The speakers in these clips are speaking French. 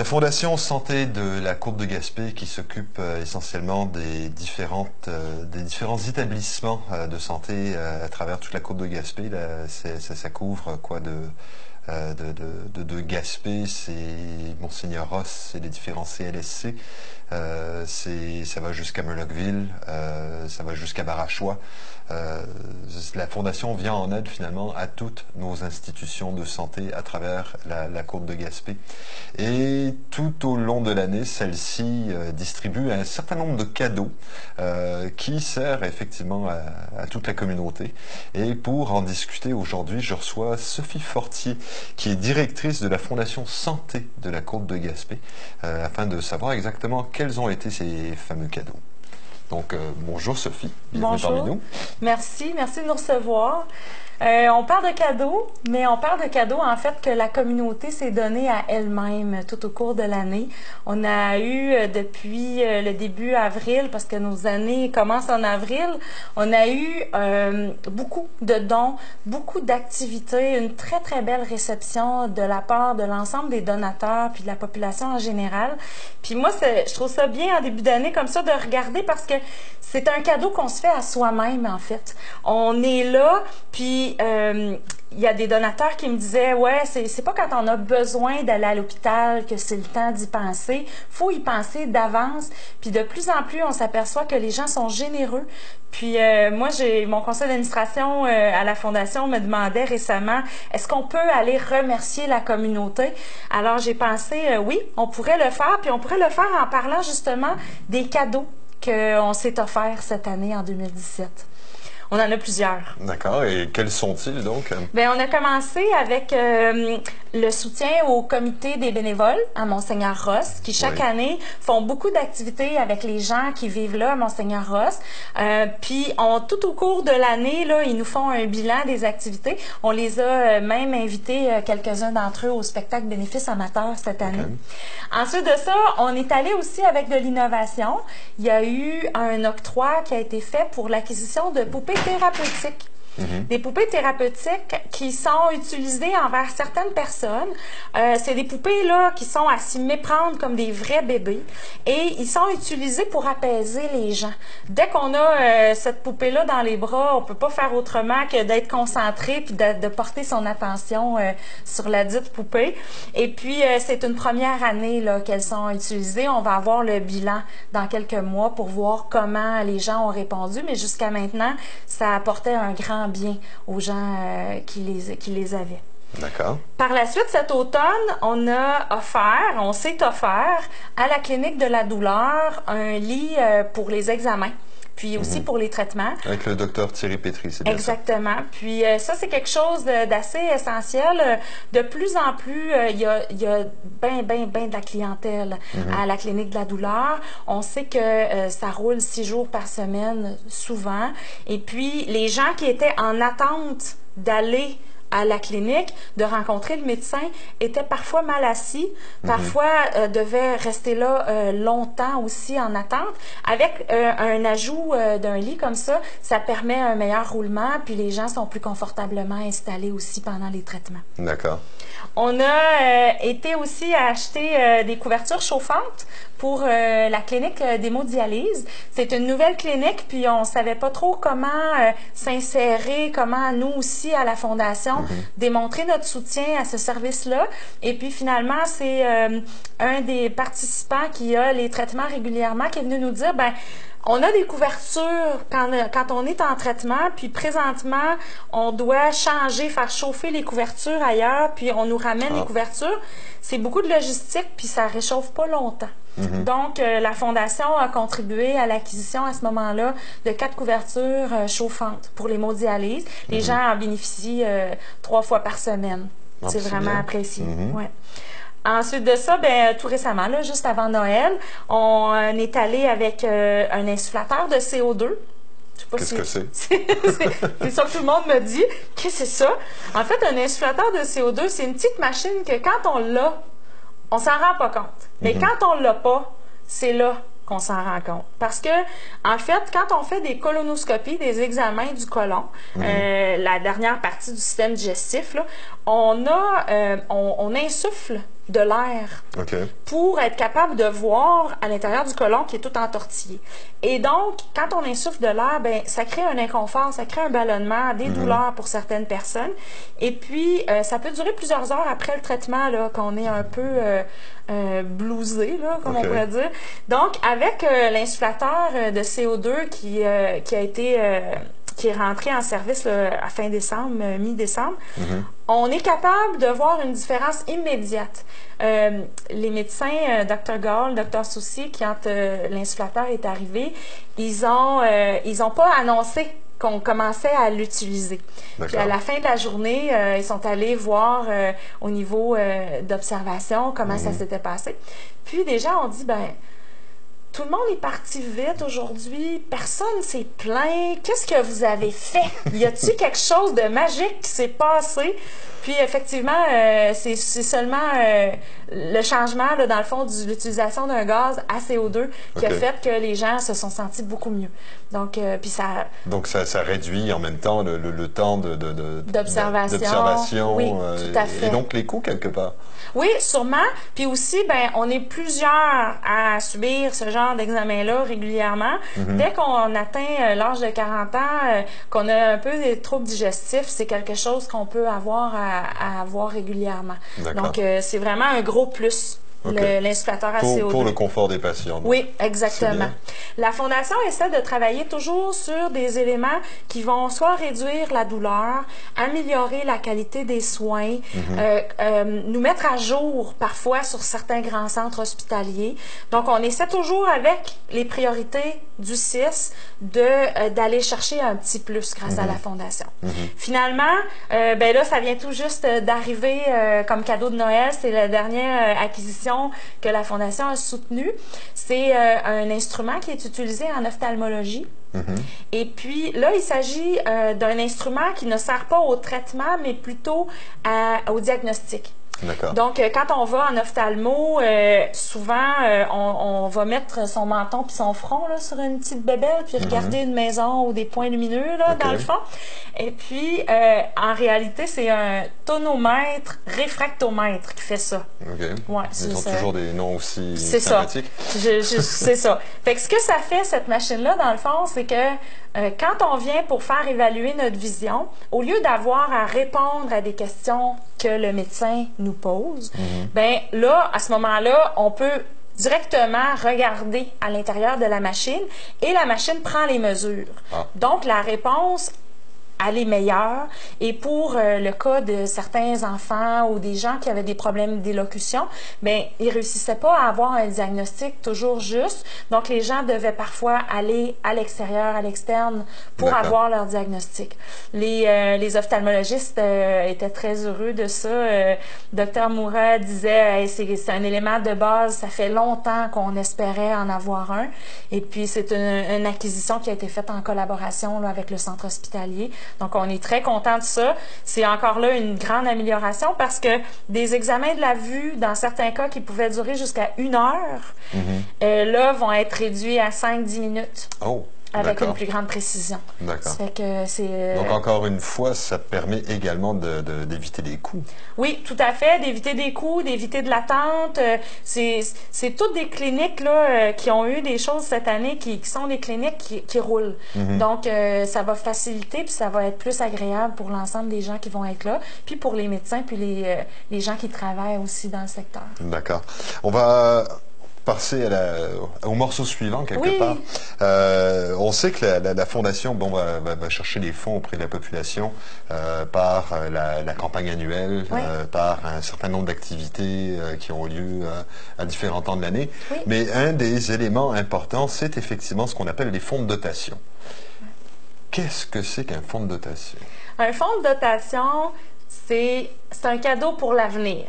La Fondation Santé de la Courbe de Gaspé, qui s'occupe euh, essentiellement des, différentes, euh, des différents établissements euh, de santé à travers toute la Courbe de Gaspé, ça, couvre quoi de, de, de, de, Gaspé, c'est Monseigneur Ross, c'est les différents CLSC, ça va jusqu'à Murlockville, ça va jusqu'à Barachois. Euh, la Fondation vient en aide finalement à toutes nos institutions de santé à travers la, courbe de Gaspé. Et tout au long de l'année, celle-ci euh, distribue un certain nombre de cadeaux euh, qui servent effectivement à, toute la communauté. Et pour en discuter aujourd'hui, je reçois Sophie Fortier, qui est directrice de la Fondation Santé de la courbe de Gaspé, afin de savoir exactement quels ont été ces fameux cadeaux. Donc, euh, bonjour Sophie, bienvenue bonjour. parmi nous. Merci, merci de nous recevoir. Euh, on parle de cadeaux, mais on parle de cadeaux en fait que la communauté s'est donnée à elle-même tout au cours de l'année. On a eu euh, depuis euh, le début avril, parce que nos années commencent en avril, on a eu beaucoup de dons, beaucoup d'activités, une très très belle réception de la part de l'ensemble des donateurs puis de la population en général. Puis moi, je trouve ça bien en début d'année comme ça de regarder parce que c'est un cadeau qu'on se fait à soi-même en fait. On est là, puis euh, il y a des donateurs qui me disaient ouais c'est pas quand on a besoin d'aller à l'hôpital que c'est le temps d'y penser. Faut y penser d'avance. Puis de plus en plus on s'aperçoit que les gens sont généreux. Puis euh, moi j'ai mon conseil d'administration euh, à la fondation me demandait récemment est-ce qu'on peut aller remercier la communauté? Alors j'ai pensé oui on pourrait le faire. Puis on pourrait le faire en parlant justement des cadeaux qu'on s'est offerts cette année en 2017 on en a plusieurs. D'accord. Et quels sont-ils donc? Bien, on a commencé avec euh, le soutien au comité des bénévoles à Monseigneur Ross, qui chaque année font beaucoup d'activités avec les gens qui vivent là à Monseigneur Ross. Euh, puis, on, tout au cours de l'année, là, ils nous font un bilan des activités. On les a euh, même invités, quelques-uns d'entre eux, au spectacle bénéfice amateur cette année. Ensuite de ça, on est allé aussi avec de l'innovation. Il y a eu un octroi qui a été fait pour l'acquisition de poupées thérapeutique. Mhm. Des poupées thérapeutiques qui sont utilisées envers certaines personnes. Euh, c'est des poupées là qui sont à s'y méprendre comme des vrais bébés et ils sont utilisés pour apaiser les gens. Dès qu'on a euh, cette poupée là dans les bras, on peut pas faire autrement que d'être concentré puis de, porter son attention euh, sur la dite poupée. Et puis c'est une première année là qu'elles sont utilisées. On va avoir le bilan dans quelques mois pour voir comment les gens ont répondu, mais jusqu'à maintenant, ça apportait un grand bien aux gens euh, qui, les, qui les avaient. D'accord. Par la suite, cet automne, on a offert, on s'est offert à la clinique de la douleur un lit euh, pour les examens puis aussi mhm. pour les traitements. Avec le docteur Thierry Pétry, c'est bien Exactement. Puis euh, ça, c'est quelque chose d'assez essentiel. De plus en plus, il y a, y a bien, bien, bien de la clientèle mhm. à la clinique de la douleur. On sait que ça roule six jours par semaine, souvent. Et puis, les gens qui étaient en attente d'aller à la clinique, de rencontrer le médecin, était parfois mal assis, mhm. parfois euh, devait rester là euh, longtemps aussi en attente. Avec euh, un ajout d'un lit comme ça, ça permet un meilleur roulement, puis les gens sont plus confortablement installés aussi pendant les traitements. D'accord. On a été aussi à acheter des couvertures chauffantes pour la clinique d'hémodialyse. C'est une nouvelle clinique, puis on savait pas trop comment s'insérer, comment nous aussi à la fondation Mhm. démontrer notre soutien à ce service-là. Et puis finalement, c'est euh, un des participants qui a les traitements régulièrement qui est venu nous dire, ben on a des couvertures quand, quand on est en traitement, puis présentement, on doit changer, faire chauffer les couvertures ailleurs, puis on nous ramène les ah. couvertures. C'est beaucoup de logistique, puis ça réchauffe pas longtemps. Mhm. Donc, euh, la Fondation a contribué à l'acquisition à ce moment-là de quatre couvertures euh, chauffantes pour les l'hémodialyse. Les mhm. gens en bénéficient euh, trois fois par semaine. C'est vraiment apprécié. Mhm. Ouais. Ensuite de ça, ben, tout récemment, là, juste avant Noël, on est allé avec un insufflateur de CO2. Qu'est-ce que c'est? c'est ça que tout le monde me dit. Qu'est-ce que c'est ça? En fait, un insufflateur de CO2, c'est une petite machine que quand on l'a, on s'en rend pas compte. Mais mhm. quand on l'a pas, c'est là qu'on s'en rend compte. Parce que, en fait, quand on fait des colonoscopies, des examens du côlon, mhm. euh, la dernière partie du système digestif, là, on a, euh, on, insuffle de l'air OK. pour être capable de voir à l'intérieur du côlon qui est tout entortillé. Et donc, quand on insuffle de l'air, ben, ça crée un inconfort, ça crée un ballonnement, des douleurs pour certaines personnes. Et puis, euh, ça peut durer plusieurs heures après le traitement, là, qu'on est un peu euh, euh, blousé, là, comme on pourrait dire. Donc, avec l'insufflateur de CO2 qui, qui a été... qui est rentré en service là, à fin décembre, euh, mi-décembre, on est capable de voir une différence immédiate. Euh, les médecins, euh, Dr Gall, Dr Soucy, quand euh, l'insufflateur est arrivé, ils ont ils ont pas annoncé qu'on commençait à l'utiliser. Puis à la fin de la journée, euh, ils sont allés voir euh, au niveau euh, d'observation comment ça s'était passé. Puis des gens ont dit ben tout le monde est parti vite aujourd'hui. Personne s'est plaint. Qu'est-ce que vous avez fait? Y a-t-il quelque chose de magique qui s'est passé? Puis effectivement, euh, c'est seulement euh, le changement, là, dans le fond, de l'utilisation d'un gaz à CO2 qui a fait que les gens se sont sentis beaucoup mieux. Donc, euh, puis ça, Donc, ça, ça réduit en même temps le, le- le temps de, de- D'observation. d'observation, Oui, tout à fait. Et donc, les coûts, quelque part. Oui, sûrement. Puis aussi, ben, on est plusieurs à subir ce genre d'examen-là régulièrement. Mhm. Dès qu'on atteint euh, l'âge de 40 ans, euh, qu'on a un peu des troubles digestifs, c'est quelque chose qu'on peut avoir à, à avoir régulièrement. Donc, euh, c'est vraiment un gros plus, Ok. le- l'insufflateur à Pour, CO2. pour le confort des patients. donc. Oui, exactement. La Fondation essaie de travailler toujours sur des éléments qui vont soit réduire la douleur, améliorer la qualité des soins, euh, euh, nous mettre à jour parfois sur certains grands centres hospitaliers. Donc, on essaie toujours avec les priorités du CIS euh, d'aller chercher un petit plus grâce à la Fondation. Finalement, euh, ben là, ça vient tout juste d'arriver comme cadeau de Noël. C'est la dernière euh, que la Fondation a soutenue. C'est euh, un instrument qui est utilisé en ophtalmologie. Et puis là, il s'agit euh, d'un instrument qui ne sert pas au traitement, mais plutôt à- au diagnostic. Donc, euh, quand on va en ophtalmo, euh, souvent, euh, on, on va mettre son menton puis son front là, sur une petite bébelle, puis regarder une maison ou des points lumineux là, Mhm. Dans le fond. Et puis, euh, en réalité, c'est un tonomètre réfractomètre qui fait ça. OK. Ouais, Ils ont ça. toujours des noms aussi C'est ça. c'est ça. Fait que ce que ça fait, cette machine-là, dans le fond, c'est que euh, quand on vient pour faire évaluer notre vision, au lieu d'avoir à répondre à des questions que le médecin nous pose, ben là, à ce moment-là, on peut directement regarder à l'intérieur de la machine et la machine prend les mesures. Ah. Donc, la réponse elle est meilleure. Et pour euh, le cas de certains enfants ou des gens qui avaient des problèmes d'élocution, ben ils réussissaient pas à avoir un diagnostic toujours juste. Donc les gens devaient parfois aller à l'extérieur, à l'externe pour avoir leur diagnostic. Les, euh, les ophtalmologistes euh, étaient très heureux de ça. Euh, Docteur Moura disait Hey, c'est un élément de base. Ça fait longtemps qu'on espérait en avoir un. Et puis c'est une, une acquisition qui a été faite en collaboration là, avec le centre hospitalier. Donc, on est très content de ça. C'est encore là une grande amélioration parce que des examens de la vue, dans certains cas qui pouvaient durer jusqu'à une heure, euh, là, vont être réduits à 5-10 minutes. Oh, avec une plus grande précision. D'accord. Euh, Donc, encore une fois, ça permet également de- de- d'éviter des coûts. Oui, tout à fait, d'éviter des coûts, d'éviter de l'attente. Euh, C'est toutes des cliniques là, euh, qui ont eu des choses cette année qui, qui sont des cliniques qui, qui roulent. Donc, euh, ça va faciliter puis ça va être plus agréable pour l'ensemble des gens qui vont être là, puis pour les médecins puis les, les gens qui travaillent aussi dans le secteur. D'accord. On va passer à la- au morceau suivant, quelque Oui. part. Euh, on sait que la, la- la Fondation bon, va, va- va chercher des fonds auprès de la population euh, par euh, la, campagne annuelle, Oui. euh, par un certain nombre d'activités qui ont lieu à différents temps de l'année. Oui. Mais un des éléments importants, c'est effectivement ce qu'on appelle les fonds de dotation. Qu'est-ce que c'est qu'un fonds de dotation? Un fonds de dotation, c'est un cadeau pour l'avenir.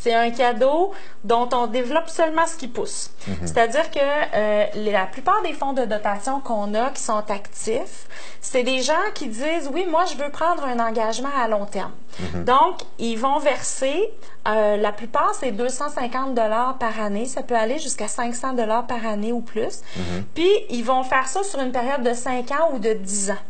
C'est un cadeau dont on développe seulement ce qui pousse. C'est-à-dire que euh, la plupart des fonds de dotation qu'on a qui sont actifs, c'est des gens qui disent oui, moi je veux prendre un engagement à long terme. Donc ils vont verser euh, la plupart c'est 250 dollars par année, ça peut aller jusqu'à 500 dollars par année ou plus. Puis ils vont faire ça sur une période de 5 ans ou de 10 ans.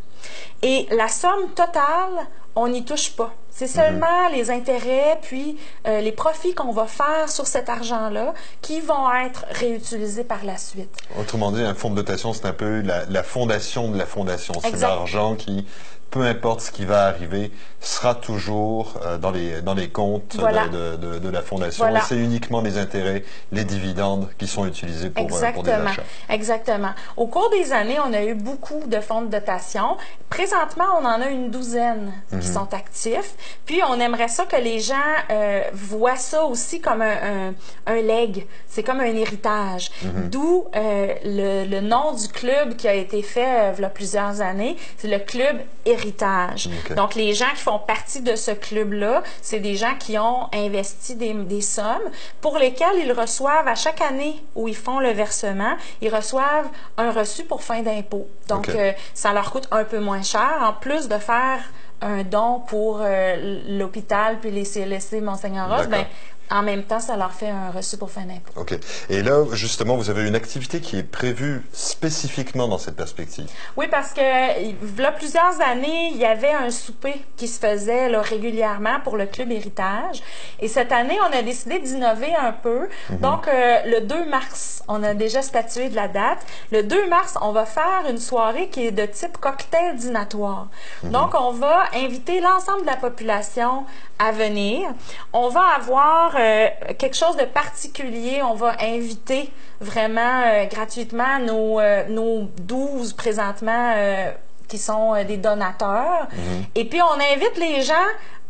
Et la somme totale, on n'y touche pas. C'est seulement les intérêts puis euh, les profits qu'on va faire sur cet argent-là qui vont être réutilisés par la suite. Autrement dit, un fonds de dotation, c'est un peu la, la fondation de la fondation. C'est l'argent qui, peu importe ce qui va arriver, sera toujours euh, dans, les, dans les comptes Voilà. de, de- de la fondation. Voilà. Et c'est uniquement les intérêts, les dividendes qui sont utilisés pour, euh, pour des Exactement. achats. Exactement. Au cours des années, on a eu beaucoup de fonds de dotation. Présentement, on en a une douzaine qui Mhm. sont actifs. Puis, on aimerait ça que les gens euh, voient ça aussi comme un, un, un leg. C'est comme un héritage. Mhm. D'où euh, le, le nom du club qui a été fait il y a plusieurs années. C'est le club héritage. Donc, les gens qui font partie de ce club-là, c'est des gens qui ont investi des, des sommes pour lesquelles ils reçoivent à chaque année où ils font le versement, ils reçoivent un reçu pour fin d'impôt. Donc, euh, ça leur coûte un peu moins cher, en plus de faire un don pour euh, l'hôpital puis les CLSC Monseigneur Ross, ben, en même temps, ça leur fait un reçu pour fin d'impôt. OK. Et là, justement, vous avez une activité qui est prévue spécifiquement dans cette perspective. Oui, parce que il y a plusieurs années, il y avait un souper qui se faisait là, régulièrement pour le club héritage. Et cette année, on a décidé d'innover un peu. Donc, euh, le 2 mars, on a déjà statué de la date. Le 2 mars, on va faire une soirée qui est de type cocktail dînatoire. Donc, on va inviter l'ensemble de la population à venir. On va avoir euh, quelque chose de particulier. On va inviter vraiment euh, gratuitement nos, euh, nos 12 présentement qui sont des donateurs. Et puis, on invite les gens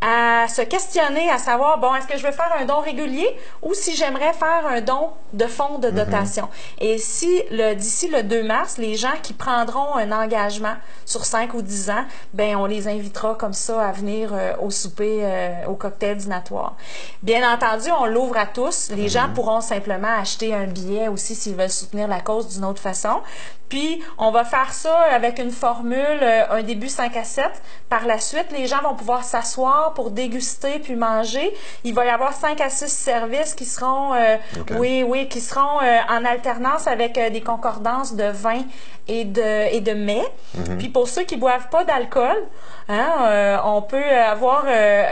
à se questionner, à savoir, bon, est-ce que je veux faire un don régulier ou si j'aimerais faire un don de fonds de dotation. Et si, le, d'ici le 2 mars, les gens qui prendront un engagement sur 5 ou 10 ans, ben, on les invitera comme ça à venir euh, au souper, euh, au cocktail dînatoire. Bien entendu, on l'ouvre à tous. Les gens pourront simplement acheter un billet aussi s'ils veulent soutenir la cause d'une autre façon. Puis, on va faire ça avec une formule, euh, un début 5 à 7. Par la suite, les gens vont pouvoir s'asseoir pour déguster puis manger. Il va y avoir 5 à 6 services qui seront, euh, oui, oui, qui seront euh, en alternance avec euh, des concordances de vin et de, et de mets. Puis pour ceux qui boivent pas d'alcool, hein, on peut avoir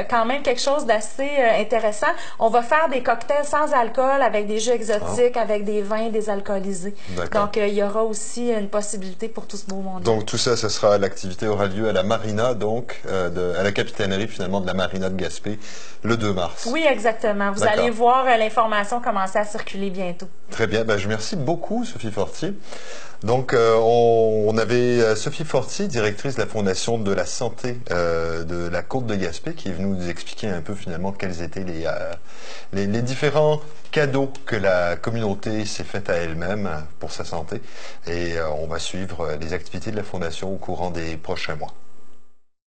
quand même quelque chose d'assez intéressant. On va faire des cocktails sans alcool avec des jus exotiques, avec des vins désalcoolisés. Donc, il y aura aussi une possibilité pour tout ce beau monde. Donc tout ça, ce sera l'activité aura lieu à la marina, donc de- à la capitainerie finalement de la marina de Gaspé, le 2 mars. Oui, exactement. Vous allez voir euh, l'information commencer à circuler bientôt. Très bien. Ben, je vous remercie beaucoup, Sophie Fortier. Donc, euh, on, on avait euh, Sophie Fortier, directrice de la Fondation de la santé euh, de la Côte de Gaspé, qui est venue nous expliquer un peu finalement quels étaient les, euh, les, les différents cadeaux que la communauté s'est faite à elle-même euh, pour sa santé. Et on va suivre les activités de la Fondation au courant des prochains mois.